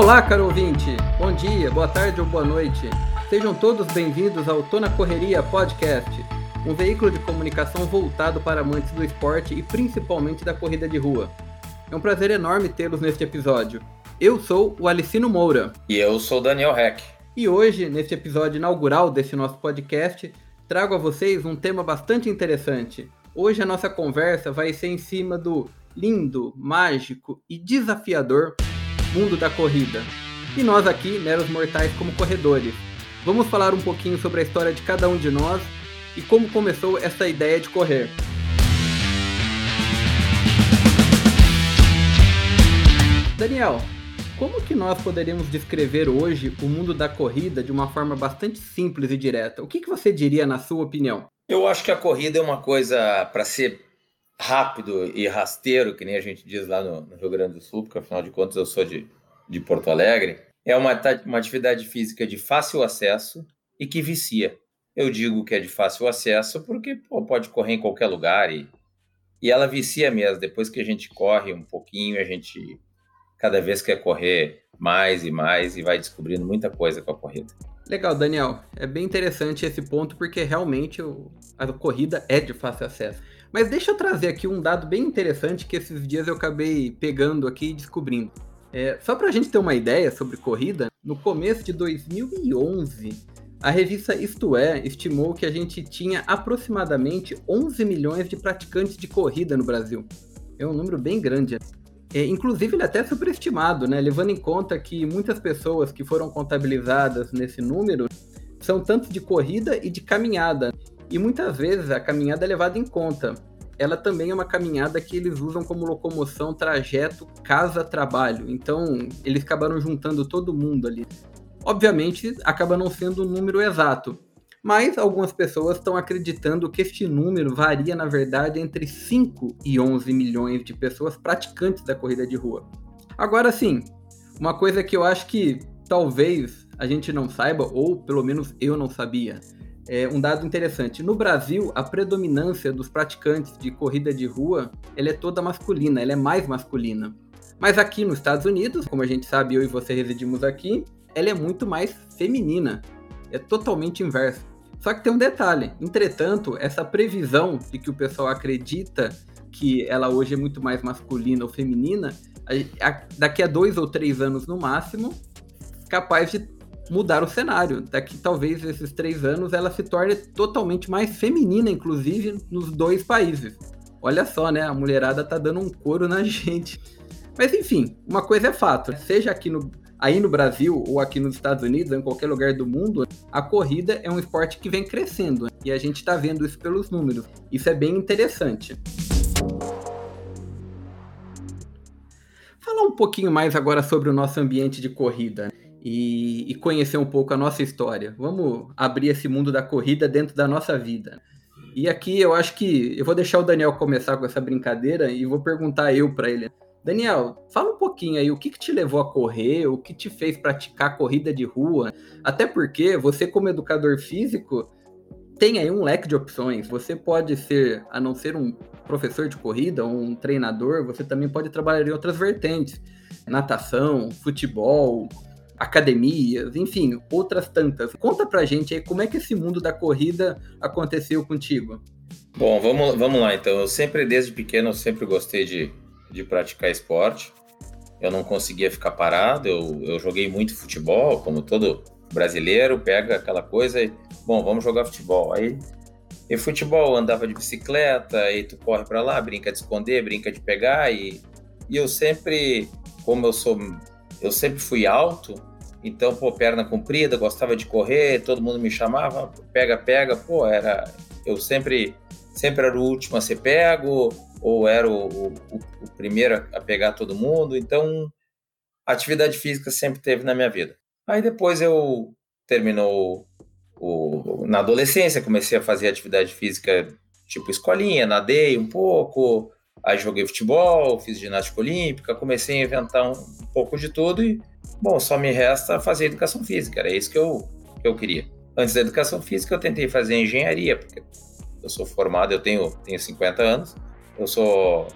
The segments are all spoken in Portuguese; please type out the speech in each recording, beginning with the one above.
Olá, caro ouvinte! Bom dia, boa tarde ou boa noite. Sejam todos bem-vindos ao Tô na Correria Podcast, um veículo de comunicação voltado para amantes do esporte e principalmente da corrida de rua. É um prazer enorme tê-los neste episódio. Eu sou o Alicino Moura. E eu sou o Daniel Heck. E hoje, neste episódio inaugural desse nosso podcast, trago a vocês um tema bastante interessante. Hoje a nossa conversa vai ser em cima do lindo, mágico e desafiador mundo da corrida. E nós aqui, meros mortais como corredores, vamos falar um pouquinho sobre a história de cada um de nós e como começou essa ideia de correr. Daniel, como que nós poderíamos descrever hoje o mundo da corrida de uma forma bastante simples e direta? O que, que você diria na sua opinião? Eu acho que a corrida é uma coisa para ser rápido e rasteiro, que nem a gente diz lá no, no, Rio Grande do Sul, porque afinal de contas eu sou de, de Porto Alegre, é uma, uma atividade física de fácil acesso e que vicia. Eu digo que é de fácil acesso porque pô, pode correr em qualquer lugar e, e ela vicia mesmo. Depois que a gente corre um pouquinho, a gente cada vez quer correr mais e mais e vai descobrindo muita coisa com a corrida. Legal, Daniel. É bem interessante esse ponto porque realmente a corrida é de fácil acesso. Mas deixa eu trazer aqui um dado bem interessante que esses dias eu acabei pegando aqui e descobrindo. É, só para a gente ter uma ideia sobre corrida, no começo de 2011, a revista Isto É estimou que a gente tinha aproximadamente 11 milhões de praticantes de corrida no Brasil. É um número bem grande. É, inclusive, ele é até superestimado, né? levando em conta que muitas pessoas que foram contabilizadas nesse número são tanto de corrida e de caminhada. E muitas vezes a caminhada é levada em conta. Ela também é uma caminhada que eles usam como locomoção, trajeto, casa-trabalho. Então, eles acabaram juntando todo mundo ali. Obviamente, acaba não sendo um número exato, mas algumas pessoas estão acreditando que este número varia, na verdade, entre 5 e 11 milhões de pessoas praticantes da corrida de rua. Agora sim, uma coisa que eu acho que talvez a gente não saiba, ou pelo menos eu não sabia, é, um dado interessante. No Brasil, a predominância dos praticantes de corrida de rua ela é toda masculina, ela é mais masculina. Mas aqui nos Estados Unidos, como a gente sabe, eu e você residimos aqui, ela é muito mais feminina. É totalmente inverso. Só que tem um detalhe. Entretanto, essa previsão de que o pessoal acredita que ela hoje é muito mais masculina ou feminina, daqui a dois ou três anos no máximo, capaz de mudar o cenário. Daqui talvez esses três anos ela se torne totalmente mais feminina, inclusive nos dois países. Olha só, né? A mulherada tá dando um couro na gente. Mas enfim, uma coisa é fato, seja aqui no, aí no Brasil ou aqui nos Estados Unidos, ou em qualquer lugar do mundo, a corrida é um esporte que vem crescendo e a gente está vendo isso pelos números. Isso é bem interessante. Falar um pouquinho mais agora sobre o nosso ambiente de corrida e, e, conhecer um pouco a nossa história. Vamos abrir esse mundo da corrida dentro da nossa vida. E aqui eu acho que eu vou deixar o Daniel começar com essa brincadeira e vou perguntar eu para ele. Daniel, fala um pouquinho aí, o que, que te levou a correr, o que te fez praticar corrida de rua? Até porque você, como educador físico, tem aí um leque de opções. Você pode ser, a não ser um professor de corrida um treinador, você também pode trabalhar em outras vertentes. Natação, futebol, academias, enfim, outras tantas. Conta pra gente aí como é que esse mundo da corrida aconteceu contigo. Bom, vamos, vamos lá então. Eu sempre, desde pequeno, eu sempre gostei de, de praticar esporte. Eu não conseguia ficar parado, eu, eu joguei muito futebol, como todo brasileiro, pega aquela coisa e, bom, vamos jogar futebol. Aí, e futebol, andava de bicicleta, aí tu corre para lá, brinca de esconder, brinca de pegar, e, e eu sempre, como eu sou, eu sempre fui alto, então, pô, perna comprida, gostava de correr, todo mundo me chamava, pega, pega, pô, era. Eu sempre, sempre era o último a ser pego, ou era o, o, o primeiro a pegar todo mundo. Então, atividade física sempre teve na minha vida. Aí depois eu terminou o, na adolescência, comecei a fazer atividade física tipo escolinha, nadei um pouco, aí joguei futebol, fiz ginástica olímpica, comecei a inventar um, pouco de tudo e Bom, só me resta fazer educação física, era isso que eu, que eu queria. Antes da educação física, eu tentei fazer engenharia, porque eu sou formado, eu tenho, tenho 50 anos, eu sou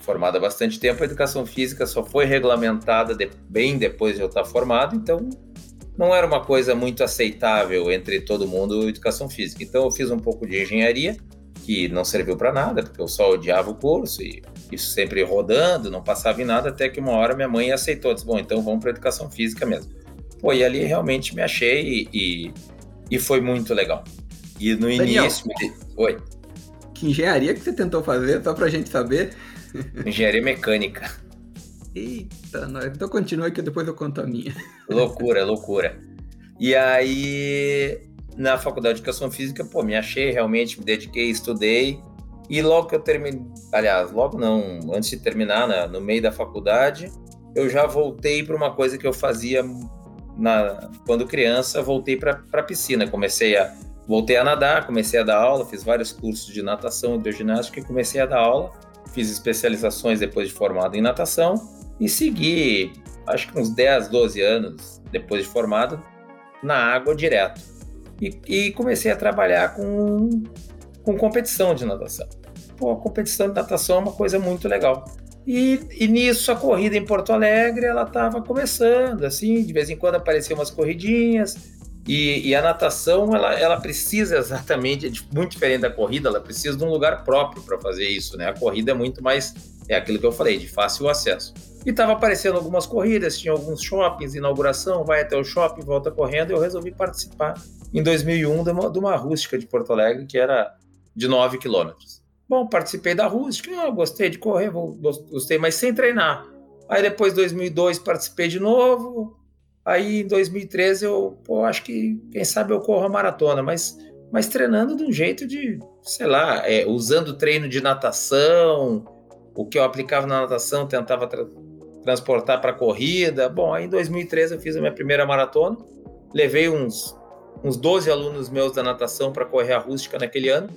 formado há bastante tempo, a educação física só foi regulamentada de, bem depois de eu estar formado, então não era uma coisa muito aceitável entre todo mundo educação física. Então eu fiz um pouco de engenharia, que não serviu para nada, porque eu só odiava o curso e isso sempre rodando, não passava em nada, até que uma hora minha mãe aceitou, disse, bom, então vamos para educação física mesmo. Pô, e ali realmente me achei e, e foi muito legal. E no Daniel, início... Oi? Que engenharia que você tentou fazer, só para a gente saber? Engenharia mecânica. Eita, então continua que depois eu conto a minha. Loucura, loucura. E aí, na faculdade de educação física, pô, me achei realmente, me dediquei, estudei. E logo que eu terminei, aliás, logo não, antes de terminar, na, no meio da faculdade, eu já voltei para uma coisa que eu fazia na, quando criança, voltei para a piscina. Comecei a voltei a nadar, comecei a dar aula, fiz vários cursos de natação hidroginástica e comecei a dar aula fiz especializações depois de formado em natação e segui, acho que uns 10, 12 anos depois de formado, na água direto. E, e comecei a trabalhar com, com competição de natação. Pô, a competição de natação é uma coisa muito legal. E, e nisso a corrida em Porto Alegre ela estava começando, assim, de vez em quando apareciam umas corridinhas, e, e, a natação, ela, ela precisa exatamente, é muito diferente da corrida, ela precisa de um lugar próprio para fazer isso, né? A corrida é muito mais, é aquilo que eu falei, de fácil acesso. E estava aparecendo algumas corridas, tinha alguns shoppings, inauguração, vai até o shopping, volta correndo, e eu resolvi participar em 2001 de uma, de uma rústica de Porto Alegre, que era de 9 quilômetros. Bom, participei da rústica, eu gostei de correr, gostei, mas sem treinar. Aí depois, 2002, participei de novo, Aí em 2013 eu pô, acho que, quem sabe, eu corro a maratona, mas, mas treinando de um jeito de, sei lá, é, usando treino de natação, o que eu aplicava na natação tentava tra transportar para corrida. Bom, aí em 2013 eu fiz a minha primeira maratona, levei uns, uns 12 alunos meus da natação para correr a rústica naquele ano.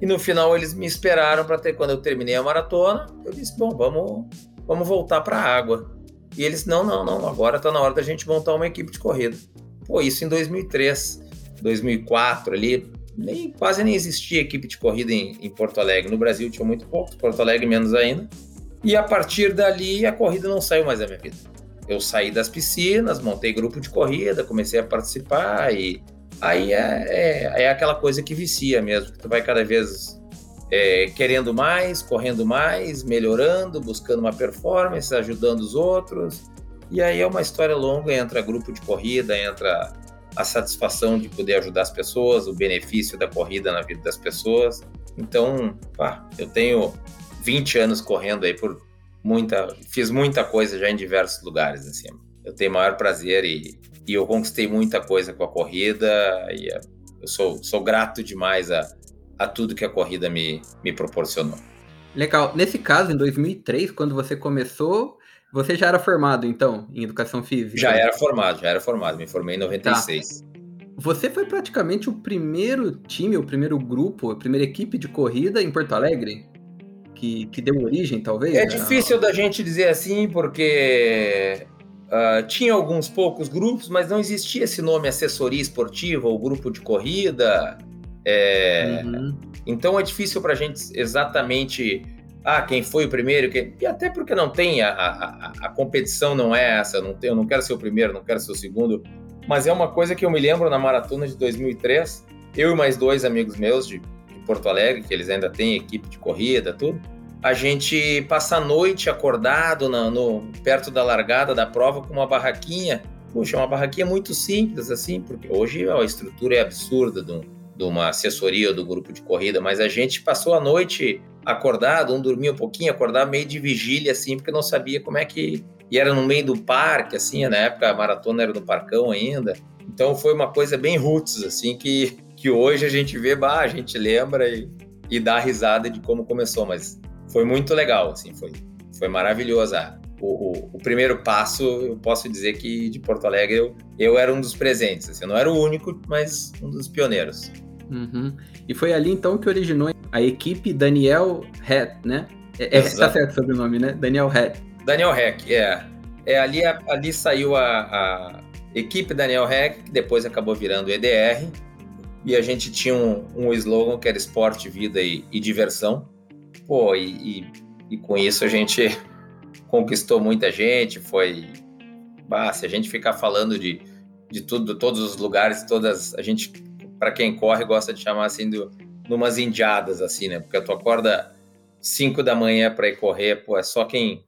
E no final eles me esperaram para ter quando eu terminei a maratona, eu disse: "Bom, vamos vamos voltar para a água". E eles, não, não, não, agora está na hora da gente montar uma equipe de corrida. Pô, isso em 2003, 2004 ali, nem, quase nem existia equipe de corrida em, em Porto Alegre. No Brasil tinha muito pouco, Porto Alegre menos ainda. E a partir dali a corrida não saiu mais da minha vida. Eu saí das piscinas, montei grupo de corrida, comecei a participar e aí é, é, é aquela coisa que vicia mesmo, que tu vai cada vez é, querendo mais, correndo mais, melhorando, buscando uma performance, ajudando os outros. E aí é uma história longa, entra grupo de corrida, entra a satisfação de poder ajudar as pessoas, o benefício da corrida na vida das pessoas. Então, pá, eu tenho 20 anos correndo aí por muita, fiz muita coisa já em diversos lugares assim. Eu tenho maior prazer e, e eu conquistei muita coisa com a corrida e eu sou, sou grato demais a, a tudo que a corrida me, me proporcionou. Legal. Nesse caso, em 2003, quando você começou, você já era formado, então, em educação física? Já era formado, já era formado. Me formei em 96. Tá. Você foi praticamente o primeiro time, o primeiro grupo, a primeira equipe de corrida em Porto Alegre? Que, que deu origem, talvez? É difícil da gente dizer assim, porque uh, tinha alguns poucos grupos, mas não existia esse nome assessoria esportiva ou grupo de corrida. É, uhum. Então é difícil para a gente exatamente ah, quem foi o primeiro, quem... e até porque não tem, a, a, a competição não é essa, não tem, eu não quero ser o primeiro, não quero ser o segundo, mas é uma coisa que eu me lembro na maratona de 2003, eu e mais dois amigos meus de, de Porto Alegre, que eles ainda têm equipe de corrida, tudo, a gente passa a noite acordado no, no, perto da largada da prova com uma barraquinha, puxa, uma barraquinha muito simples assim, porque hoje a estrutura é absurda do, de uma assessoria do grupo de corrida, mas a gente passou a noite acordado, um dormia um pouquinho, acordava meio de vigília, assim, porque não sabia como é que. E era no meio do parque, assim, na época a maratona era no Parcão ainda. Então foi uma coisa bem roots, assim, que, que hoje a gente vê, bah, a gente lembra e, e dá risada de como começou, mas foi muito legal, assim, foi, foi maravilhoso. O, o, o, primeiro passo, eu posso dizer que de Porto Alegre eu, eu era um dos presentes. Assim, eu não era o único, mas um dos pioneiros. Uhum. E foi ali então que originou a equipe Daniel Heck, né? É, é, tá certo o sobrenome, né? Daniel Heck. Daniel Heck, é. É ali, ali saiu a, a equipe Daniel Heck, que depois acabou virando EDR. E a gente tinha um, um slogan que era esporte, vida e, e diversão. Pô, e, e, e com isso a gente conquistou muita gente, foi... Bah, se a gente ficar falando de, de tudo, todos os lugares, todas... A gente, para quem corre, gosta de chamar assim, de umas indiadas, assim, né? Porque tu acorda 5 da manhã para ir correr, pô, é só quem,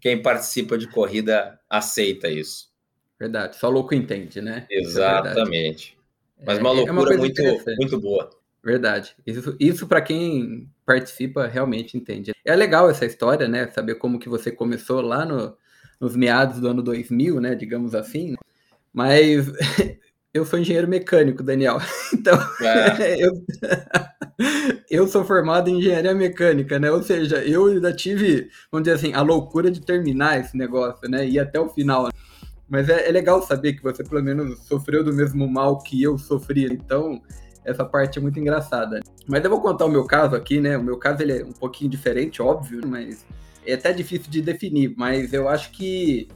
quem participa de corrida aceita isso. Verdade, só louco entende, né? É Exatamente. É Mas uma loucura é uma muito, muito boa. Verdade. Isso, isso para quem participa realmente entende. É legal essa história, né? Saber como que você começou lá no, nos meados do ano 2000, né? Digamos assim. Mas eu sou engenheiro mecânico, Daniel. Então, é. eu, eu sou formado em engenharia mecânica, né? Ou seja, eu ainda tive, vamos dizer assim, a loucura de terminar esse negócio, né? E até o final. Mas é, é legal saber que você pelo menos sofreu do mesmo mal que eu sofri. Então, essa parte é muito engraçada. Mas eu vou contar o meu caso aqui, né? O meu caso ele é um pouquinho diferente, óbvio, mas é até difícil de definir. Mas eu acho que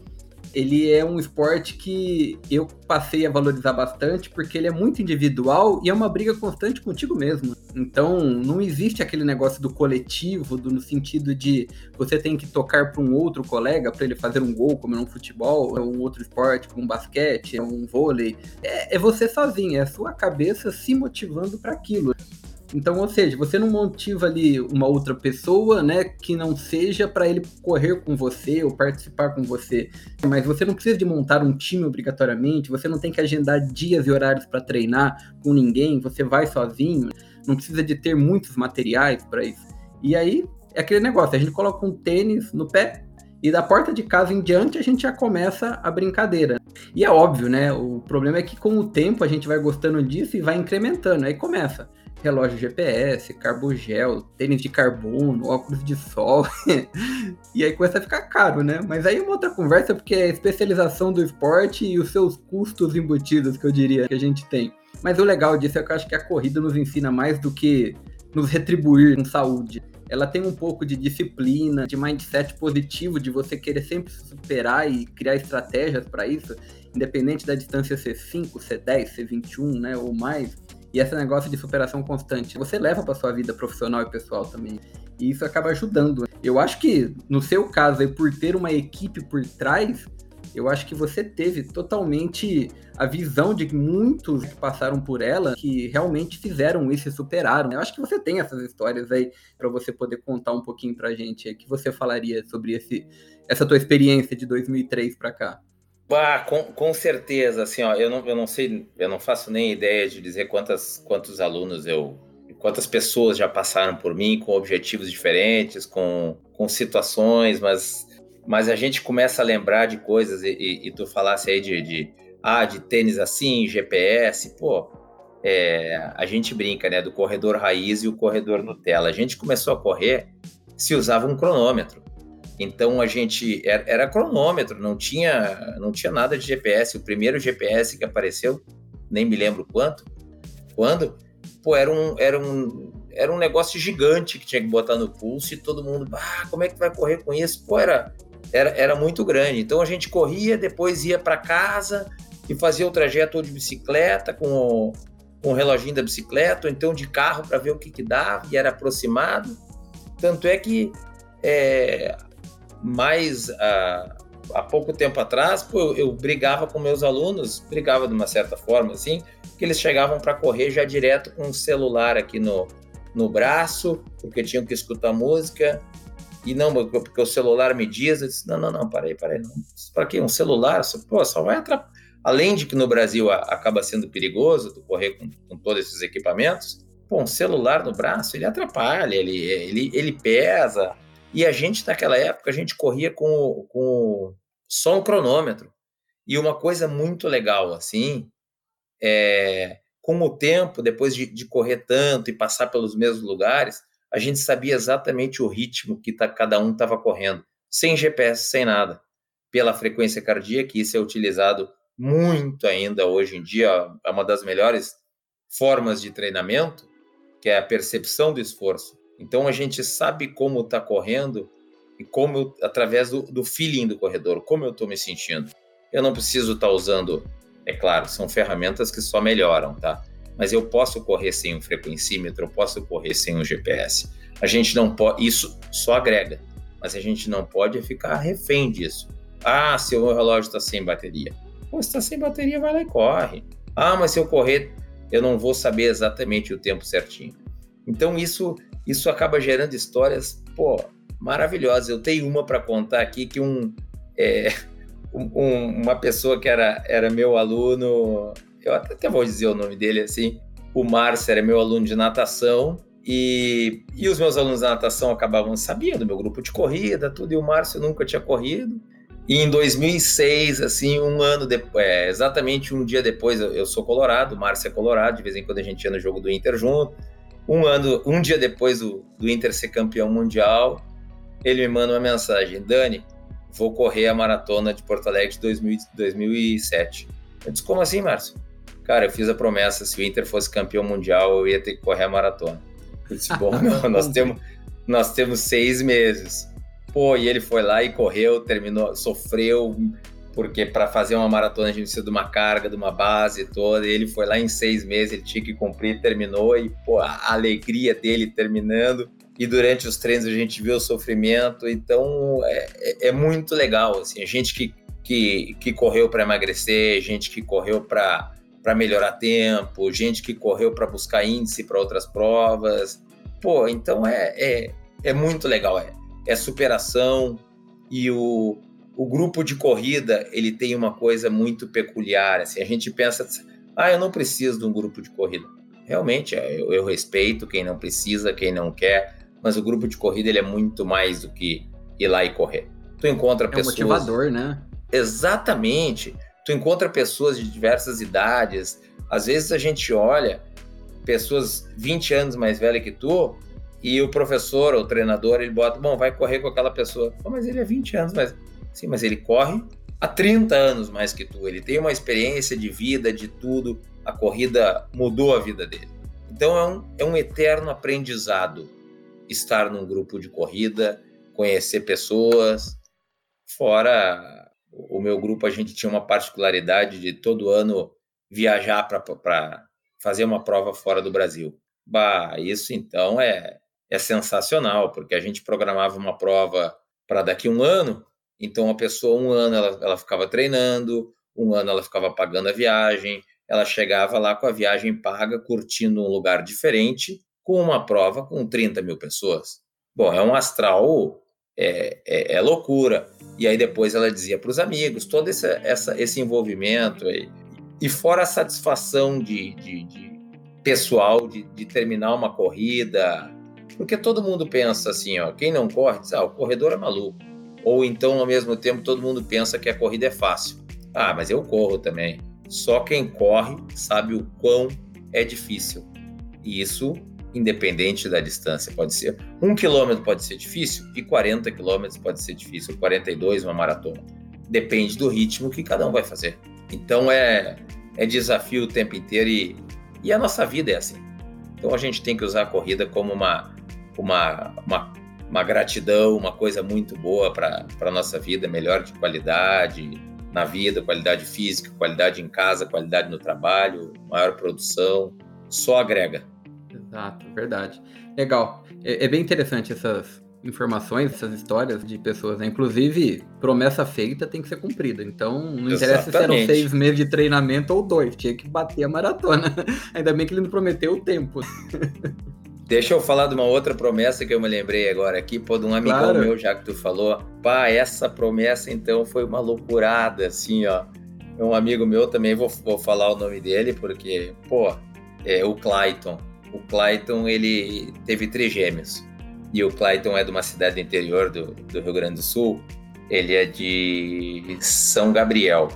ele é um esporte que eu passei a valorizar bastante porque ele é muito individual e é uma briga constante contigo mesmo. Então, não existe aquele negócio do coletivo, do, no sentido de você tem que tocar para um outro colega para ele fazer um gol, como é um futebol, é um outro esporte, como um basquete, é um vôlei. É, é você sozinho, é a sua cabeça se motivando para aquilo. Então, ou seja, você não motiva ali uma outra pessoa, né, que não seja para ele correr com você ou participar com você. Mas você não precisa de montar um time obrigatoriamente, você não tem que agendar dias e horários para treinar com ninguém, você vai sozinho, não precisa de ter muitos materiais para isso. E aí é aquele negócio, a gente coloca um tênis no pé, e da porta de casa em diante a gente já começa a brincadeira. E é óbvio, né? O problema é que com o tempo a gente vai gostando disso e vai incrementando. Aí começa relógio GPS, carbogel, tênis de carbono, óculos de sol. e aí começa a ficar caro, né? Mas aí é uma outra conversa, porque é a especialização do esporte e os seus custos embutidos, que eu diria, que a gente tem. Mas o legal disso é que eu acho que a corrida nos ensina mais do que nos retribuir com saúde. Ela tem um pouco de disciplina, de mindset positivo, de você querer sempre se superar e criar estratégias para isso, independente da distância ser 5, ser 10, ser 21, né, ou mais e esse negócio de superação constante, você leva para sua vida profissional e pessoal também. E isso acaba ajudando. Eu acho que, no seu caso, por ter uma equipe por trás, eu acho que você teve totalmente a visão de muitos que passaram por ela, que realmente fizeram isso e superaram. Eu acho que você tem essas histórias aí para você poder contar um pouquinho pra gente. O que você falaria sobre esse, essa tua experiência de 2003 para cá? Ah, com, com certeza, assim, ó, eu não, eu não sei, eu não faço nem ideia de dizer quantas, quantos alunos eu, quantas pessoas já passaram por mim com objetivos diferentes, com, com situações, mas, mas a gente começa a lembrar de coisas e, e, e tu falasse aí de, de, ah, de tênis assim, GPS, pô, é, a gente brinca, né, do corredor raiz e o corredor Nutella. A gente começou a correr, se usava um cronômetro. Então a gente era, era, cronômetro, não tinha, não tinha nada de GPS. O primeiro GPS que apareceu, nem me lembro quanto, quando, pô, era um, era um, era um negócio gigante que tinha que botar no pulso e todo mundo, ah, como é que vai correr com isso? Pô, era, era, era muito grande. Então a gente corria, depois ia para casa e fazia o trajeto ou de bicicleta com o, com o reloginho da bicicleta, ou então de carro para ver o que, que dava, e era aproximado. Tanto é que é, mais há, há pouco tempo atrás, pô, eu, eu, brigava com meus alunos, brigava de uma certa forma assim, que eles chegavam para correr já direto com o celular aqui no, no braço, porque tinham que escutar música. E não, porque o celular me diz, eu disse, não, não, não, parei, não. Para quê? Um celular? Pô, só vai atrapalhar. Além de que no Brasil a, acaba sendo perigoso correr com, com todos esses equipamentos, pô, um celular no braço, ele atrapalha, ele, ele, ele pesa, e a gente, naquela época, a gente corria com, com só um cronômetro. E uma coisa muito legal, assim, é, com o tempo, depois de, de, correr tanto e passar pelos mesmos lugares, a gente sabia exatamente o ritmo que tá, cada um estava correndo, sem GPS, sem nada, pela frequência cardíaca, isso é utilizado muito ainda hoje em dia, é uma das melhores formas de treinamento, que é a percepção do esforço. Então a gente sabe como está correndo e como eu, através do, do, feeling do corredor, como eu estou me sentindo. Eu não preciso estar tá usando, é claro, são ferramentas que só melhoram, tá? Mas eu posso correr sem um frequencímetro, eu posso correr sem um GPS. A gente não pode, isso só agrega. mas a gente não pode ficar refém disso. Ah, se o meu relógio está sem bateria. Pô, se está sem bateria, vai lá e corre. Ah, mas se eu correr, eu não vou saber exatamente o tempo certinho. Então isso isso acaba gerando histórias, pô, maravilhosas. Eu tenho uma para contar aqui que um, é, um, uma pessoa que era, era meu aluno, eu até vou dizer o nome dele assim, o Márcio era meu aluno de natação e, e os meus alunos de natação acabavam sabendo do meu grupo de corrida, tudo, e o Márcio nunca tinha corrido. E em 2006, assim, um ano depois, é, exatamente um dia depois, eu, eu, sou colorado, o Márcio é colorado, de vez em quando a gente ia no jogo do Inter junto. Um ano, um dia depois do, do Inter ser campeão mundial, ele me manda uma mensagem: Dani, vou correr a maratona de Porto Alegre de 2000, 2007. Eu disse: Como assim, Márcio? Cara, eu fiz a promessa: se o Inter fosse campeão mundial, eu ia ter que correr a maratona. Eu disse: Bom, não, nós, temos, nós temos seis meses. Pô, e ele foi lá e correu, terminou, sofreu, porque para fazer uma maratona a gente precisa de uma carga, de uma base toda. Ele foi lá em seis meses, ele tinha que cumprir, terminou, e pô, a alegria dele terminando. E durante os treinos a gente viu o sofrimento, então é, é, é muito legal. Assim, gente que, que, que correu para emagrecer, gente que correu para melhorar tempo, gente que correu para buscar índice para outras provas. Pô, então é, é, é muito legal. É, é superação e o, o grupo de corrida ele tem uma coisa muito peculiar. Assim, a gente pensa, ah, eu não preciso de um grupo de corrida. Realmente, é, eu, eu, respeito quem não precisa, quem não quer, mas o grupo de corrida ele é muito mais do que ir lá e correr. Tu encontra é pessoas. É um motivador, né? Exatamente. Tu encontra pessoas de diversas idades. Às vezes a gente olha pessoas 20 anos mais velhas que tu e o professor ou o treinador ele bota, bom, vai correr com aquela pessoa. Mas ele é 20 anos mais Sim, mas ele corre há 30 anos mais que tu. Ele tem uma experiência de vida, de tudo. A corrida mudou a vida dele. Então é um, é um eterno aprendizado estar num grupo de corrida, conhecer pessoas. Fora o meu grupo, a gente tinha uma particularidade de todo ano viajar para fazer uma prova fora do Brasil. Bah, isso então é, é sensacional, porque a gente programava uma prova para daqui a um ano, então, a pessoa, um ano, ela, ela ficava treinando, um ano ela ficava pagando a viagem, ela chegava lá com a viagem paga, curtindo um lugar diferente, com uma prova com 30 mil pessoas. Bom, é um astral, é, é, é loucura. E aí depois ela dizia para os amigos, todo esse, essa, esse envolvimento, e, e fora a satisfação de, de, de pessoal de, de, terminar uma corrida, porque todo mundo pensa assim, ó, quem não corre, diz, ah, o corredor é maluco ou então ao mesmo tempo todo mundo pensa que a corrida é fácil. Ah, mas eu corro também. Só quem corre sabe o quão é difícil. E isso independente da distância. Pode ser um quilômetro pode ser difícil e 40 quilômetros pode ser difícil, 42 uma maratona. Depende do ritmo que cada um vai fazer. Então é, é desafio o tempo inteiro e, e a nossa vida é assim. Então a gente tem que usar a corrida como uma, uma, uma uma gratidão, uma coisa muito boa para a nossa vida, melhor de qualidade na vida, qualidade física, qualidade em casa, qualidade no trabalho, maior produção, só agrega. Exato, verdade. Legal. É, é bem interessante essas informações, essas histórias de pessoas. Né? Inclusive, promessa feita tem que ser cumprida. Então, não interessa se eram seis meses de treinamento ou dois, tinha que bater a maratona. Ainda bem que ele não prometeu o tempo. Deixa eu falar de uma outra promessa que eu me lembrei agora aqui, pô, de um amigão claro. meu, já que tu falou. Pá, essa promessa então foi uma loucurada, assim, ó. Um amigo meu também, vou, vou falar o nome dele, porque, pô, é o Clayton. O Clayton, ele teve trigêmeos. E o Clayton é de uma cidade interior do, do Rio Grande do Sul. Ele é de São Gabriel,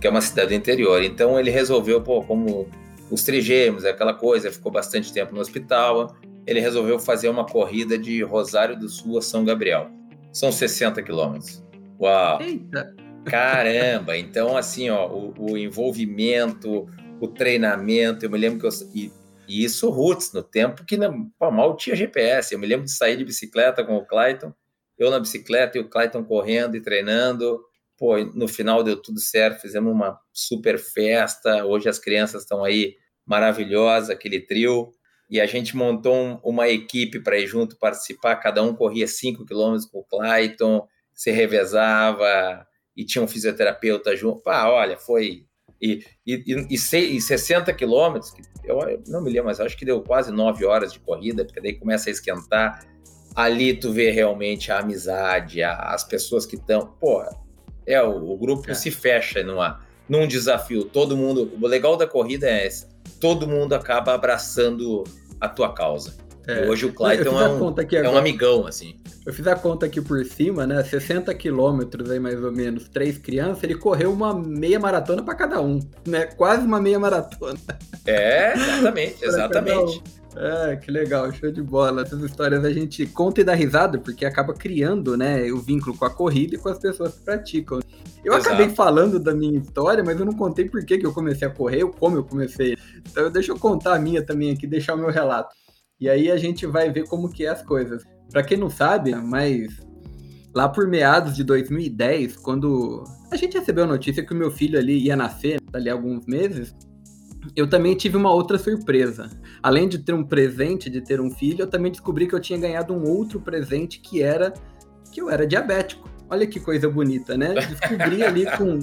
que é uma cidade interior. Então ele resolveu, pô, como os trigêmeos, aquela coisa, ficou bastante tempo no hospital ele resolveu fazer uma corrida de Rosário do Sul a São Gabriel. São 60 quilômetros. Uau! Eita. Caramba! Então, assim, ó, o, o, envolvimento, o treinamento, eu me lembro que eu. E, e isso roots, no tempo que não, pô, mal tinha GPS. Eu me lembro de sair de bicicleta com o Clayton, eu na bicicleta e o Clayton correndo e treinando. Pô, no final deu tudo certo, fizemos uma super festa. Hoje as crianças estão aí maravilhosas, aquele trio. E a gente montou um, uma equipe para ir junto participar. Cada um corria 5 quilômetros com o Clayton, se revezava e tinha um fisioterapeuta junto. Pá, olha, foi. E, e, e, e 60 quilômetros, eu não me lembro, mas acho que deu quase 9 horas de corrida, porque daí começa a esquentar. Ali tu vê realmente a amizade, a, as pessoas que estão. Pô, é, o, o grupo é. se fecha numa, num desafio. Todo mundo. O legal da corrida é esse, todo mundo acaba abraçando a tua causa. É. Hoje o Clayton é um, é um amigão, assim. Eu fiz a conta aqui por cima, né? 60 quilômetros aí, mais ou menos, três crianças, ele correu uma meia maratona para cada um, né? Quase uma meia maratona. É, exatamente, exatamente. É, que legal, show de bola. Essas histórias a gente conta e dá risada, porque acaba criando, né, o vínculo com a corrida e com as pessoas que praticam. Eu Exato. acabei falando da minha história, mas eu não contei por que, que eu comecei a correr, ou como eu comecei. Então deixa eu contar a minha também aqui, deixar o meu relato. E aí a gente vai ver como que é as coisas. Para quem não sabe, mas lá por meados de 2010, quando a gente recebeu a notícia que o meu filho ali ia nascer, ali alguns meses, eu também tive uma outra surpresa. Além de ter um presente de ter um filho, eu também descobri que eu tinha ganhado um outro presente que era que eu era diabético. Olha que coisa bonita, né? Descobri ali com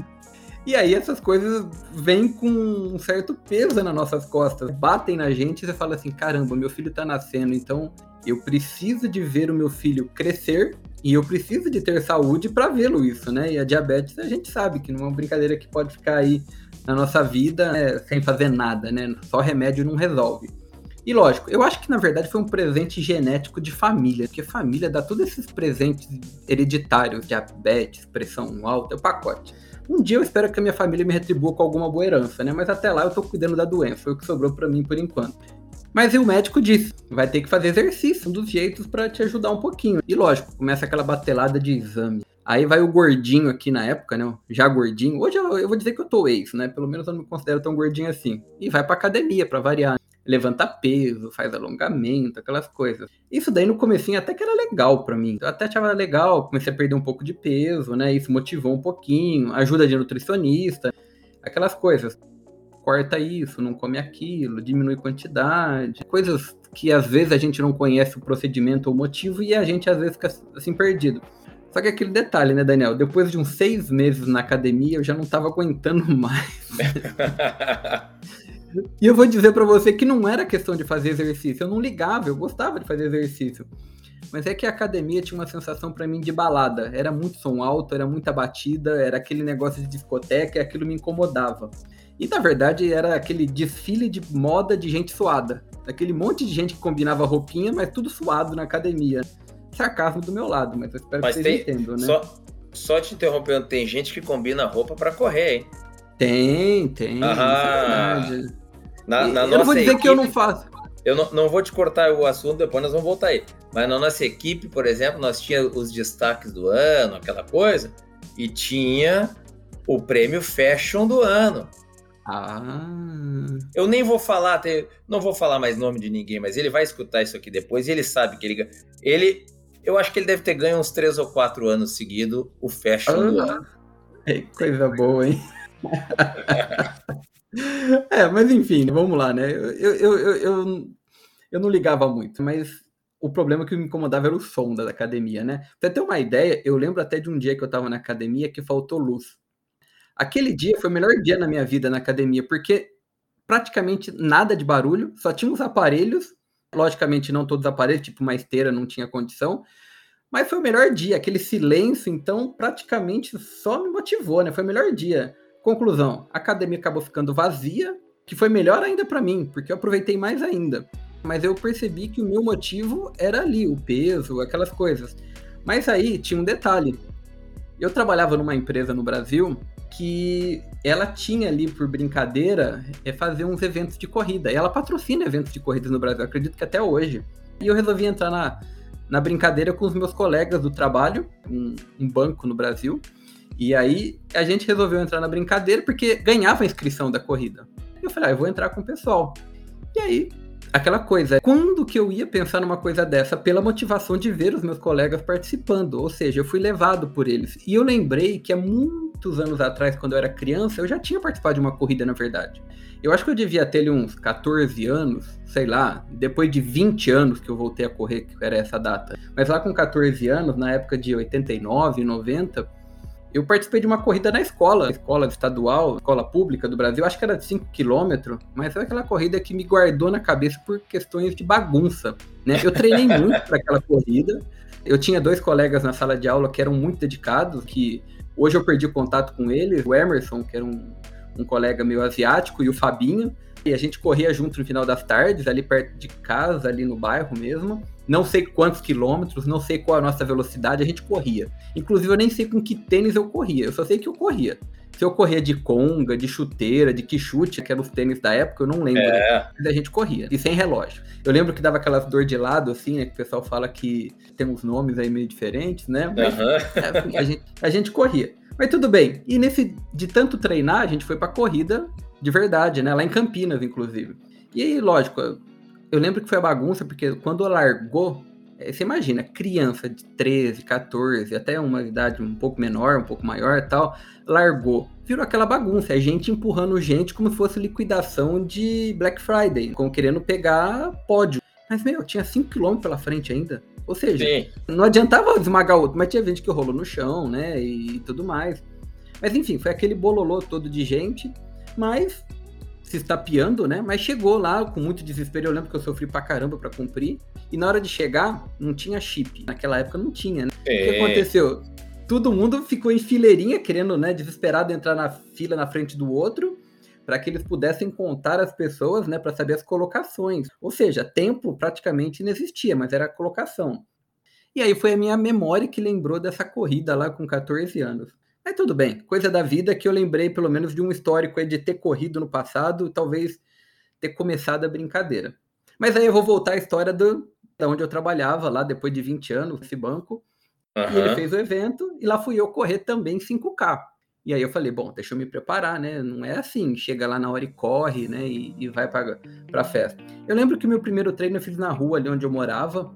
e aí essas coisas vêm com um certo peso nas nossas costas, batem na gente e você fala assim: caramba, meu filho tá nascendo, então eu preciso de ver o meu filho crescer e eu preciso de ter saúde para vê-lo isso, né? E a diabetes a gente sabe que não é uma brincadeira que pode ficar aí na nossa vida né, sem fazer nada, né? Só remédio não resolve. E lógico, eu acho que na verdade foi um presente genético de família, porque família dá todos esses presentes hereditários, diabetes, pressão alta, é o pacote. Um dia eu espero que a minha família me retribua com alguma boa herança, né? Mas até lá eu tô cuidando da doença, foi o que sobrou para mim por enquanto. Mas o médico disse, vai ter que fazer exercício, um dos jeitos para te ajudar um pouquinho. E lógico, começa aquela batelada de exame. Aí vai o gordinho aqui na época, né? Já gordinho. Hoje eu, eu vou dizer que eu tô ex, né? Pelo menos eu não me considero tão gordinho assim. E vai pra academia para variar levanta peso, faz alongamento, aquelas coisas. Isso daí no comecinho até que era legal para mim. Eu até achava legal, comecei a perder um pouco de peso, né? Isso motivou um pouquinho, ajuda de nutricionista, aquelas coisas. Corta isso, não come aquilo, diminui quantidade, coisas que às vezes a gente não conhece o procedimento ou motivo e a gente às vezes fica assim perdido. Só que aquele detalhe, né, Daniel? Depois de uns seis meses na academia, eu já não tava aguentando mais. E eu vou dizer para você que não era questão de fazer exercício. Eu não ligava, eu gostava de fazer exercício. Mas é que a academia tinha uma sensação para mim de balada. Era muito som alto, era muita batida, era aquele negócio de discoteca e aquilo me incomodava. E na verdade era aquele desfile de moda de gente suada. Aquele monte de gente que combinava roupinha, mas tudo suado na academia. Sarcasmo do meu lado, mas eu espero mas que vocês tem, entendam, né? Só, só te interrompendo, tem gente que combina roupa para correr, hein? Tem, tem. Ah, é na, na eu não vou dizer equipe, que eu não faço. Eu não, não vou te cortar o assunto, depois nós vamos voltar aí. Mas na nossa equipe, por exemplo, nós tínhamos os destaques do ano, aquela coisa, e tinha o prêmio Fashion do ano. Ah. Eu nem vou falar, não vou falar mais nome de ninguém, mas ele vai escutar isso aqui depois e ele sabe que ele ele eu acho que ele deve ter ganho uns três ou quatro anos seguido o Fashion ah. do ano. Coisa boa, hein? é, mas enfim, vamos lá, né? Eu, eu, eu, eu, eu não ligava muito, mas o problema que me incomodava era o som da academia, né? Pra ter uma ideia, eu lembro até de um dia que eu estava na academia que faltou luz. Aquele dia foi o melhor dia na minha vida na academia, porque praticamente nada de barulho, só tinha os aparelhos, logicamente não todos os aparelhos, tipo uma esteira não tinha condição, mas foi o melhor dia, aquele silêncio, então praticamente só me motivou, né? Foi o melhor dia. Conclusão: a academia acabou ficando vazia, que foi melhor ainda para mim, porque eu aproveitei mais ainda. Mas eu percebi que o meu motivo era ali, o peso, aquelas coisas. Mas aí tinha um detalhe. Eu trabalhava numa empresa no Brasil que ela tinha ali por brincadeira é fazer uns eventos de corrida. E ela patrocina eventos de corridas no Brasil, acredito que até hoje. E eu resolvi entrar na, na brincadeira com os meus colegas do trabalho, um, um banco no Brasil. E aí a gente resolveu entrar na brincadeira porque ganhava a inscrição da corrida. E eu falei, ah, eu vou entrar com o pessoal. E aí, aquela coisa, quando que eu ia pensar numa coisa dessa? Pela motivação de ver os meus colegas participando, ou seja, eu fui levado por eles. E eu lembrei que há muito muitos anos atrás, quando eu era criança, eu já tinha participado de uma corrida, na verdade. Eu acho que eu devia ter uns 14 anos, sei lá, depois de 20 anos que eu voltei a correr, que era essa data. Mas lá com 14 anos, na época de 89, 90, eu participei de uma corrida na escola, escola estadual, escola pública do Brasil, acho que era de 5 quilômetros, mas foi aquela corrida que me guardou na cabeça por questões de bagunça, né? Eu treinei muito para aquela corrida, eu tinha dois colegas na sala de aula que eram muito dedicados, que hoje eu perdi contato com eles, o Emerson, que era um, um colega meu asiático, e o Fabinho, e a gente corria junto no final das tardes, ali perto de casa, ali no bairro mesmo. Não sei quantos quilômetros, não sei qual a nossa velocidade, a gente corria. Inclusive, eu nem sei com que tênis eu corria, eu só sei que eu corria. Se eu corria de conga, de chuteira, de quichute, que eram os tênis da época, eu não lembro. É. Mas a gente corria, e sem relógio. Eu lembro que dava aquelas dor de lado, assim, né? Que o pessoal fala que tem uns nomes aí meio diferentes, né? Mas, uhum. a, gente, a gente corria. Mas tudo bem. E nesse de tanto treinar, a gente foi pra corrida de verdade, né? Lá em Campinas, inclusive. E aí, lógico, eu lembro que foi a bagunça, porque quando largou, é, você imagina, criança de 13, 14, até uma idade um pouco menor, um pouco maior tal, largou. Virou aquela bagunça, é gente empurrando gente como se fosse liquidação de Black Friday, como querendo pegar pódio. Mas, meu, tinha 5km pela frente ainda. Ou seja, Sim. não adiantava esmagar outro, mas tinha gente que rolou no chão, né? E tudo mais. Mas enfim, foi aquele bololô todo de gente, mas se estapeando, né? Mas chegou lá com muito desespero. Eu lembro que eu sofri pra caramba pra cumprir. E na hora de chegar, não tinha chip. Naquela época não tinha, né? É. O que aconteceu? Todo mundo ficou em fileirinha, querendo, né, desesperado entrar na fila na frente do outro para que eles pudessem contar as pessoas, né, para saber as colocações. Ou seja, tempo praticamente não existia, mas era colocação. E aí foi a minha memória que lembrou dessa corrida lá com 14 anos. Mas tudo bem, coisa da vida que eu lembrei pelo menos de um histórico aí de ter corrido no passado, talvez ter começado a brincadeira. Mas aí eu vou voltar à história do, da onde eu trabalhava lá depois de 20 anos, esse banco. Uhum. E ele fez o evento e lá fui eu correr também 5K. E aí eu falei, bom, deixa eu me preparar, né? Não é assim, chega lá na hora e corre, né? E, e vai para a festa. Eu lembro que o meu primeiro treino eu fiz na rua ali onde eu morava.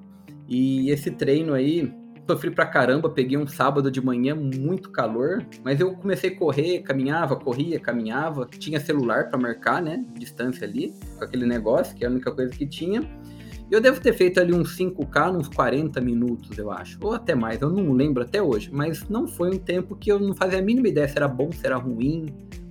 E esse treino aí, sofri pra caramba, peguei um sábado de manhã, muito calor, mas eu comecei a correr, caminhava, corria, caminhava, tinha celular para marcar, né, distância ali, com aquele negócio, que é a única coisa que tinha. Eu devo ter feito ali uns 5K, uns 40 minutos, eu acho. Ou até mais, eu não lembro até hoje. Mas não foi um tempo que eu não fazia a mínima ideia se era bom, se era ruim,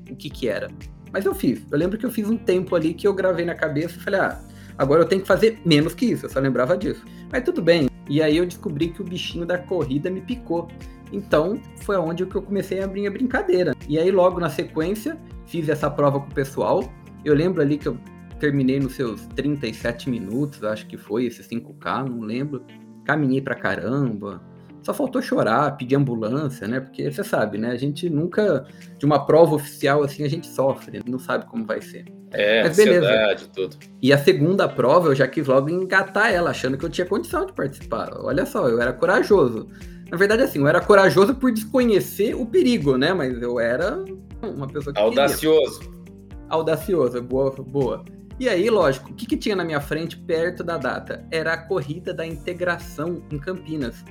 o que que era. Mas eu fiz. Eu lembro que eu fiz um tempo ali que eu gravei na cabeça e falei, ah, agora eu tenho que fazer menos que isso. Eu só lembrava disso. Mas tudo bem. E aí eu descobri que o bichinho da corrida me picou. Então foi onde eu comecei a abrir a brincadeira. E aí logo na sequência fiz essa prova com o pessoal. Eu lembro ali que eu terminei nos seus 37 minutos, acho que foi esse 5K, não lembro. Caminhei pra caramba. Só faltou chorar, pedir ambulância, né? Porque você sabe, né? A gente nunca, de uma prova oficial assim, a gente sofre, não sabe como vai ser. É, Mas beleza. tudo. E a segunda prova eu já quis logo engatar ela, achando que eu tinha condição de participar. Olha só, eu era corajoso. Na verdade, assim, eu era corajoso por desconhecer o perigo, né? Mas eu era uma pessoa que. Audacioso. Queria. Audacioso, boa, boa. E aí, lógico, o que, que tinha na minha frente perto da data? Era a corrida da integração em Campinas.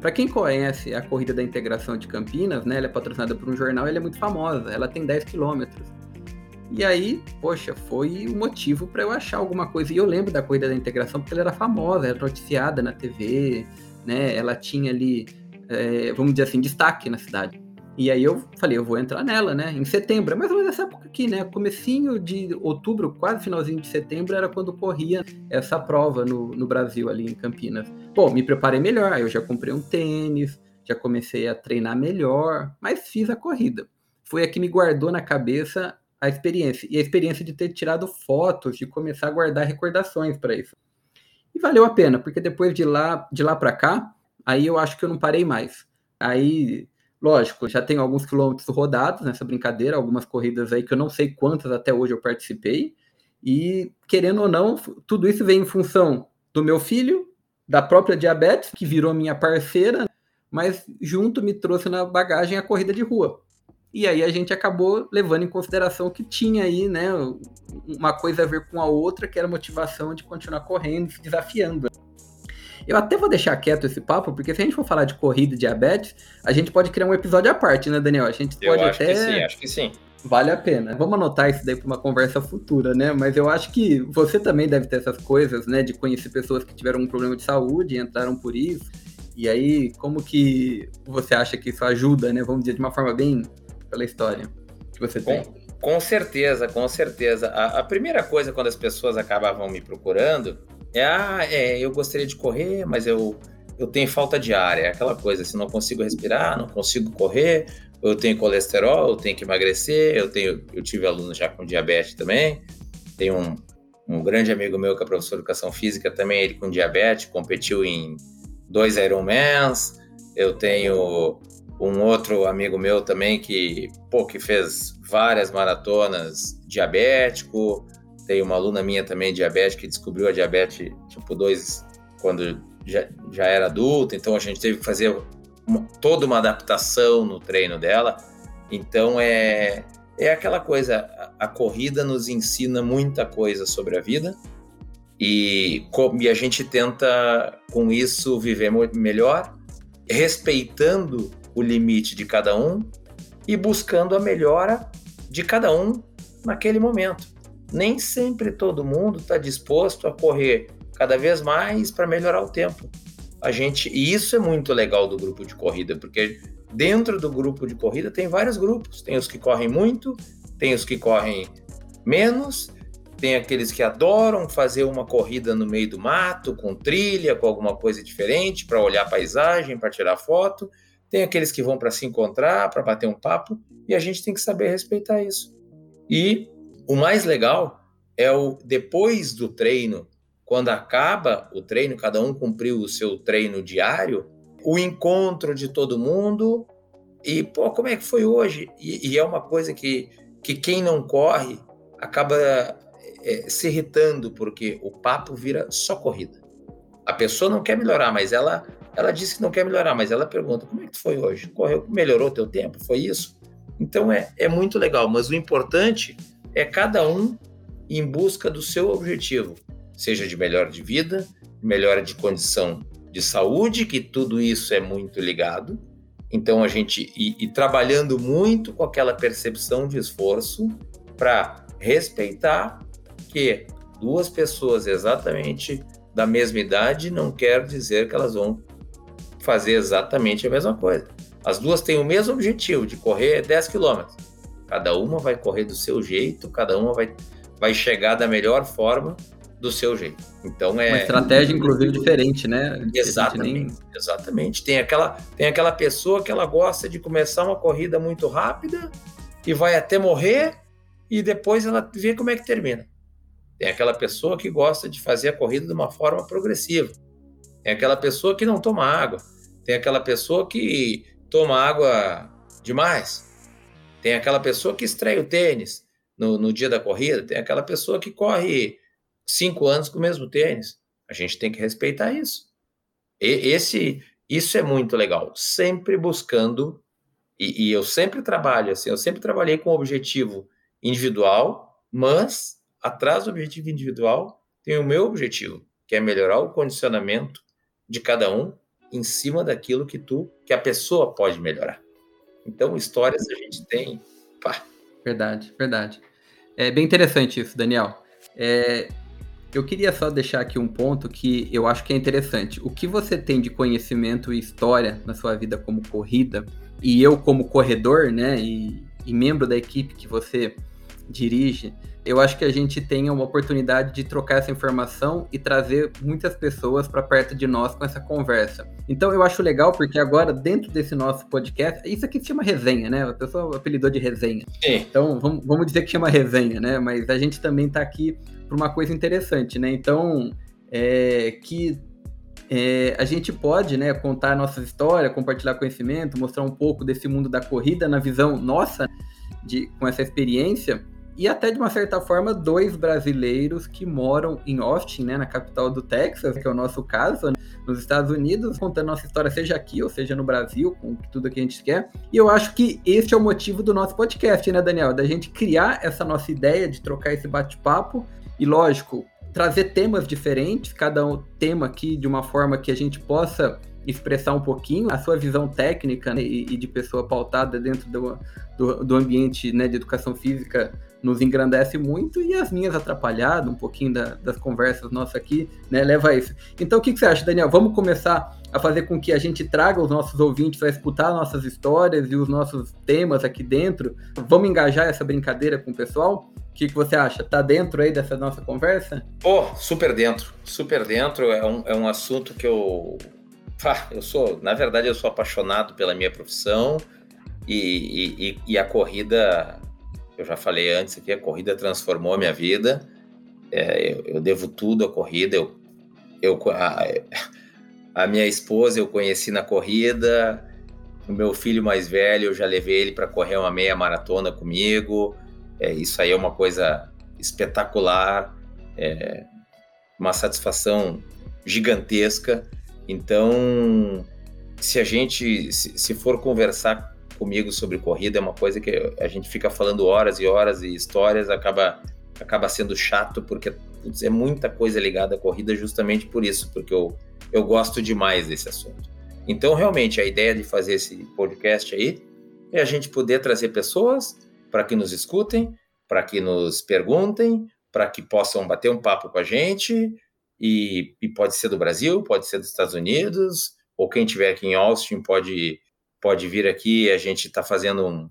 Para quem conhece a corrida da integração de Campinas, né, ela é patrocinada por um jornal, ela é muito famosa, ela tem 10 quilômetros. E aí, poxa, foi o motivo para eu achar alguma coisa. E eu lembro da corrida da integração porque ela era famosa, era noticiada na TV, né? Ela tinha ali, é, vamos dizer assim, destaque na cidade. E aí eu falei, eu vou entrar nela, né? Em setembro, é mais ou menos essa época aqui, né? Comecinho de outubro, quase finalzinho de setembro, era quando corria essa prova no, no Brasil, ali em Campinas. Pô, me preparei melhor, eu já comprei um tênis, já comecei a treinar melhor, mas fiz a corrida. Foi a que me guardou na cabeça a experiência. E a experiência de ter tirado fotos, de começar a guardar recordações para isso. E valeu a pena, porque depois de lá, de lá para cá, aí eu acho que eu não parei mais. Aí Lógico, já tenho alguns quilômetros rodados nessa brincadeira, algumas corridas aí que eu não sei quantas até hoje eu participei. E, querendo ou não, tudo isso vem em função do meu filho, da própria diabetes, que virou minha parceira, mas junto me trouxe na bagagem a corrida de rua. E aí a gente acabou levando em consideração que tinha aí, né, uma coisa a ver com a outra, que era a motivação de continuar correndo, se desafiando. Eu até vou deixar quieto esse papo, porque se a gente for falar de corrida e diabetes, a gente pode criar um episódio à parte, né, Daniel? A gente eu pode acho até. Que sim, acho que sim. Vale a pena. Vamos anotar isso daí para uma conversa futura, né? Mas eu acho que você também deve ter essas coisas, né? De conhecer pessoas que tiveram um problema de saúde e entraram por isso. E aí, como que você acha que isso ajuda, né? Vamos dizer, de uma forma bem pela história que você tem. Com, com certeza, com certeza. A, a, primeira coisa quando as pessoas acabavam me procurando é, ah, é, eu gostaria de correr, mas eu, eu tenho falta de ar. É aquela coisa, se não consigo respirar, não consigo correr, eu tenho colesterol, eu tenho que emagrecer, eu tenho, eu tive aluno já com diabetes também, tenho um, um grande amigo meu que é professor de educação física também, ele com diabetes, competiu em dois Ironmans, eu tenho um outro amigo meu também que, pô, que fez várias maratonas diabético, tem uma aluna minha também diabética que descobriu a diabetes tipo 2 quando já, já era adulta, então a gente teve que fazer uma, toda uma adaptação no treino dela. Então é, é aquela coisa, a, a corrida nos ensina muita coisa sobre a vida e, e a gente tenta com isso viver melhor, respeitando o limite de cada um e buscando a melhora de cada um naquele momento. Nem sempre todo mundo está disposto a correr cada vez mais para melhorar o tempo a gente. E isso é muito legal do grupo de corrida, porque dentro do grupo de corrida tem vários grupos. Tem os que correm muito, tem os que correm menos, tem aqueles que adoram fazer uma corrida no meio do mato, com trilha, com alguma coisa diferente, para olhar a paisagem, para tirar foto. Tem aqueles que vão para se encontrar, para bater um papo, e a gente tem que saber respeitar isso. E o mais legal é o depois do treino, quando acaba o treino, cada um cumpriu o seu treino diário, o encontro de todo mundo e, pô, como é que foi hoje? E, e é uma coisa que, que quem não corre acaba é, se irritando, porque o papo vira só corrida. A pessoa não quer melhorar, mas ela, ela disse que não quer melhorar, mas ela pergunta: como é que foi hoje? Correu, melhorou teu tempo? Foi isso? Então é, é muito legal, mas o importante é cada um em busca do seu objetivo seja de melhora de vida, melhora de condição de saúde, que tudo isso é muito ligado. Então a gente e, e trabalhando muito com aquela percepção de esforço para respeitar que duas pessoas exatamente da mesma idade não quer dizer que elas vão fazer exatamente a mesma coisa. As duas têm o mesmo objetivo de correr 10 quilômetros. Cada uma vai correr do seu jeito, cada uma vai, vai chegar da melhor forma do seu jeito. Então é uma estratégia inclusive diferente, né? Exatamente. Nem... Exatamente. Tem aquela tem aquela pessoa que ela gosta de começar uma corrida muito rápida e vai até morrer e depois ela vê como é que termina. Tem aquela pessoa que gosta de fazer a corrida de uma forma progressiva. Tem aquela pessoa que não toma água. Tem aquela pessoa que toma água demais. Tem aquela pessoa que estreia o tênis no, no dia da corrida. Tem aquela pessoa que corre cinco anos com o mesmo tênis. A gente tem que respeitar isso. E, esse, isso é muito legal. Sempre buscando, e, e eu sempre trabalho assim, eu sempre trabalhei com objetivo individual, mas atrás do objetivo individual tem o meu objetivo, que é melhorar o condicionamento de cada um em cima daquilo que tu, que a pessoa pode melhorar. Então, histórias a gente tem. Pá. Verdade, verdade. É bem interessante isso, Daniel. É, eu queria só deixar aqui um ponto que eu acho que é interessante. O que você tem de conhecimento e história na sua vida como corrida, e eu como corredor, né, e, e membro da equipe que você dirige, eu acho que a gente tem uma oportunidade de trocar essa informação e trazer muitas pessoas para perto de nós com essa conversa. Então eu acho legal porque agora dentro desse nosso podcast, isso aqui se chama resenha, né? A pessoa apelidou de resenha. Sim. Então vamos, vamos dizer que chama resenha, né? Mas a gente também está aqui para uma coisa interessante, né? Então, é, que é, a gente pode né, contar a nossa história, compartilhar conhecimento, mostrar um pouco desse mundo da corrida na visão nossa, de, com essa experiência, e até de uma certa forma, dois brasileiros que moram em Austin, né, na capital do Texas, que é o nosso caso, né, nos Estados Unidos, contando nossa história, seja aqui ou seja no Brasil, com tudo que a gente quer. E eu acho que este é o motivo do nosso podcast, né, Daniel? Da gente criar essa nossa ideia de trocar esse bate-papo e lógico, trazer temas diferentes, cada um, tema aqui de uma forma que a gente possa expressar um pouquinho a sua visão técnica né, e, de pessoa pautada dentro do, do, do ambiente né, de educação física nos engrandece muito e as minhas atrapalhadas, um pouquinho da, das conversas nossas aqui, né, leva a isso. Então, o que, que, você acha, Daniel? Vamos começar a fazer com que a gente traga os nossos ouvintes a escutar nossas histórias e os nossos temas aqui dentro? Vamos engajar essa brincadeira com o pessoal? O que, que você acha? Tá dentro aí dessa nossa conversa? Pô, oh, super dentro. Super dentro. É um, é um assunto que eu. Ah, eu sou, na verdade, eu sou apaixonado pela minha profissão e, e, e a corrida eu já falei antes aqui, a corrida transformou a minha vida. É, eu, eu, devo tudo à corrida. Eu, eu, a, a, minha esposa eu conheci na corrida. O meu filho mais velho, eu já levei ele para correr uma meia maratona comigo. É, isso aí é uma coisa espetacular, é, uma satisfação gigantesca. Então, se a gente, se, se for conversar comigo sobre corrida é uma coisa que a gente fica falando horas e horas e histórias, acaba, acaba sendo chato, porque putz, é muita coisa ligada à corrida justamente por isso, porque eu, eu gosto demais desse assunto. Então, realmente, a ideia de fazer esse podcast aí é a gente poder trazer pessoas para que nos escutem, para que nos perguntem, para que possam bater um papo com a gente, e, e, pode ser do Brasil, pode ser dos Estados Unidos, ou quem estiver aqui em Austin pode pode vir aqui e a gente está fazendo um,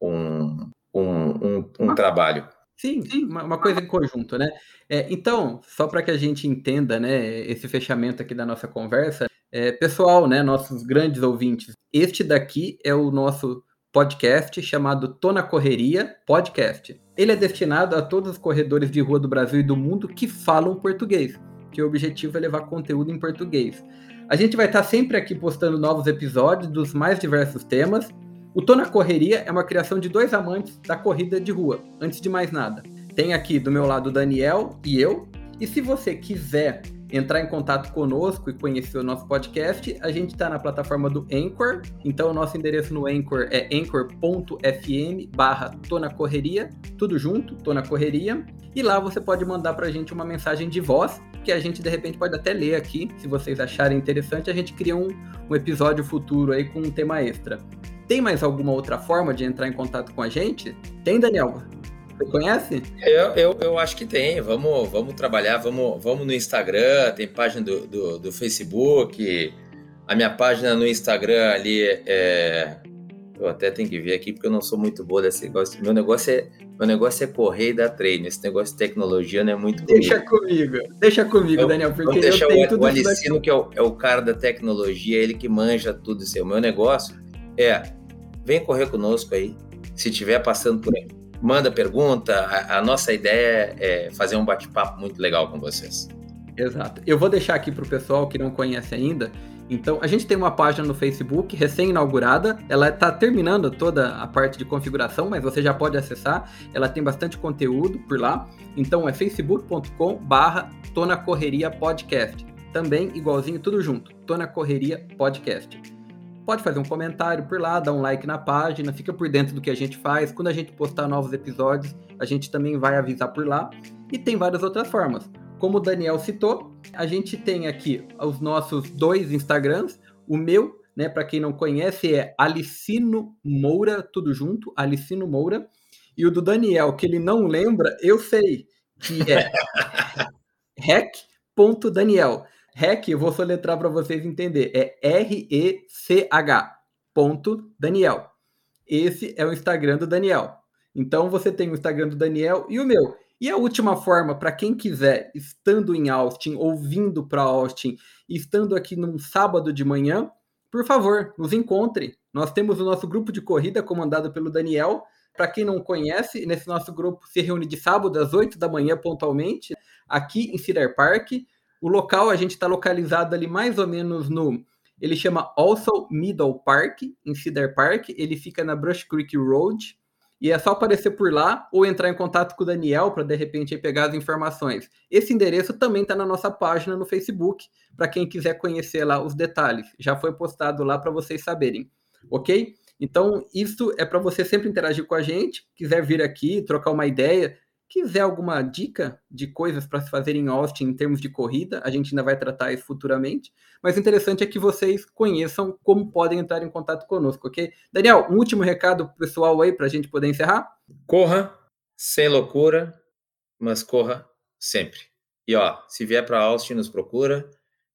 um, um, um, um trabalho. Sim, sim, uma, coisa em conjunto, né? É, então, só para que a gente entenda, né, esse fechamento aqui da nossa conversa, é, pessoal, né, nossos grandes ouvintes, este daqui é o nosso podcast chamado Tô na Correria Podcast. Ele é destinado a todos os corredores de rua do Brasil e do mundo que falam português, que o objetivo é levar conteúdo em português. A gente vai estar sempre aqui postando novos episódios dos mais diversos temas. O Tô na Correria é uma criação de dois amantes da corrida de rua, antes de mais nada. Tem aqui do meu lado o Daniel e eu. E se você quiser entrar em contato conosco e conhecer o nosso podcast, a gente está na plataforma do Anchor. Então, o nosso endereço no Anchor é anchor.fm barra Tô na Correria, tudo junto, Tô na Correria. E lá você pode mandar para a gente uma mensagem de voz que a gente de repente pode até ler aqui, se vocês acharem interessante, a gente cria um, um episódio futuro aí com um tema extra. Tem mais alguma outra forma de entrar em contato com a gente? Tem, Daniel? Você conhece? Eu, eu, eu acho que tem. Vamos, vamos trabalhar, vamos, vamos no Instagram, tem página do, do, do Facebook. A minha página no Instagram ali é eu até tenho que ver aqui porque eu não sou muito boa desse negócio. Meu negócio é, meu negócio é correr e dar treino. Esse negócio de tecnologia não é muito Deixa comigo. comigo. Deixa comigo, eu, Daniel, porque eu tenho o, tudo o Alicino, que é o, é o cara da tecnologia, ele que manja tudo isso. O meu negócio é, vem correr conosco aí. Se tiver passando por aí, manda pergunta. A, a nossa ideia é fazer um bate-papo muito legal com vocês. Exato. Eu vou deixar aqui para o pessoal que não conhece ainda então, a gente tem uma página no Facebook recém-inaugurada. Ela está terminando toda a parte de configuração, mas você já pode acessar. Ela tem bastante conteúdo por lá. Então, é facebook.com/barra Tona Correria Podcast. Também igualzinho, tudo junto. Tona Correria Podcast. Pode fazer um comentário por lá, dar um like na página, fica por dentro do que a gente faz. Quando a gente postar novos episódios, a gente também vai avisar por lá. E tem várias outras formas. Como o Daniel citou, a gente tem aqui os nossos dois Instagrams. O meu, né, para quem não conhece, é Alicino Moura, tudo junto, Alicino Moura. E o do Daniel, que ele não lembra, eu sei, que é rec.daniel. Rec, eu vou soletrar para vocês entenderem, é R-E-C-H. Daniel. Esse é o Instagram do Daniel. Então você tem o Instagram do Daniel e o meu. E a última forma, para quem quiser, estando em Austin, ouvindo para Austin, estando aqui num sábado de manhã, por favor, nos encontre. Nós temos o nosso grupo de corrida comandado pelo Daniel. Para quem não conhece, nesse nosso grupo se reúne de sábado às 8 da manhã pontualmente, aqui em Cedar Park. O local a gente está localizado ali mais ou menos no. Ele chama Also Middle Park, em Cedar Park. Ele fica na Brush Creek Road. E é só aparecer por lá ou entrar em contato com o Daniel para de repente pegar as informações. Esse endereço também está na nossa página no Facebook, para quem quiser conhecer lá os detalhes. Já foi postado lá para vocês saberem, ok? Então, isso é para você sempre interagir com a gente, quiser vir aqui, trocar uma ideia, quiser alguma dica de coisas para se fazer em Austin em termos de corrida, a gente ainda vai tratar isso futuramente. Mas o interessante é que vocês conheçam como podem entrar em contato conosco, ok? Daniel, um último recado pessoal aí para a gente poder encerrar? Corra sem loucura, mas corra sempre. E ó, se vier para Austin, nos procura.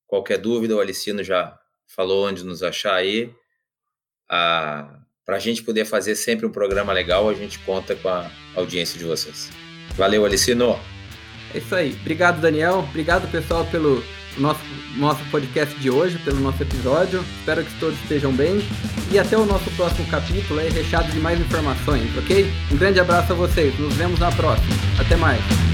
Qualquer dúvida, o Alicino já falou onde nos achar aí. Ah, para a gente poder fazer sempre um programa legal, a gente conta com a audiência de vocês. Valeu, Alicino! É isso aí. Obrigado, Daniel. Obrigado, pessoal, pelo nosso, nosso podcast de hoje, pelo nosso episódio. Espero que todos estejam bem. E até o nosso próximo capítulo aí, recheado de mais informações, ok? Um grande abraço a vocês. Nos vemos na próxima. Até mais.